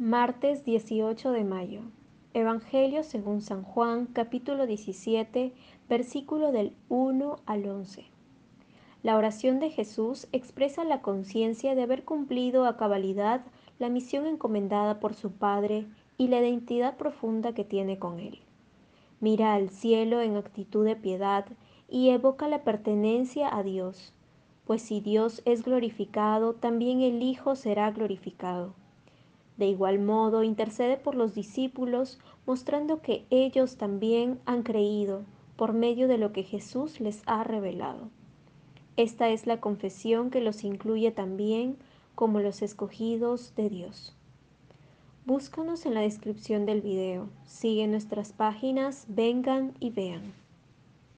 Martes 18 de mayo. Evangelio según San Juan, capítulo 17, versículo del 1 al 11. La oración de Jesús expresa la conciencia de haber cumplido a cabalidad la misión encomendada por su Padre y la identidad profunda que tiene con Él. Mira al cielo en actitud de piedad y evoca la pertenencia a Dios, pues si Dios es glorificado, también el Hijo será glorificado. De igual modo, intercede por los discípulos, mostrando que ellos también han creído por medio de lo que Jesús les ha revelado. Esta es la confesión que los incluye también como los escogidos de Dios. Búscanos en la descripción del video. Sigue nuestras páginas, vengan y vean.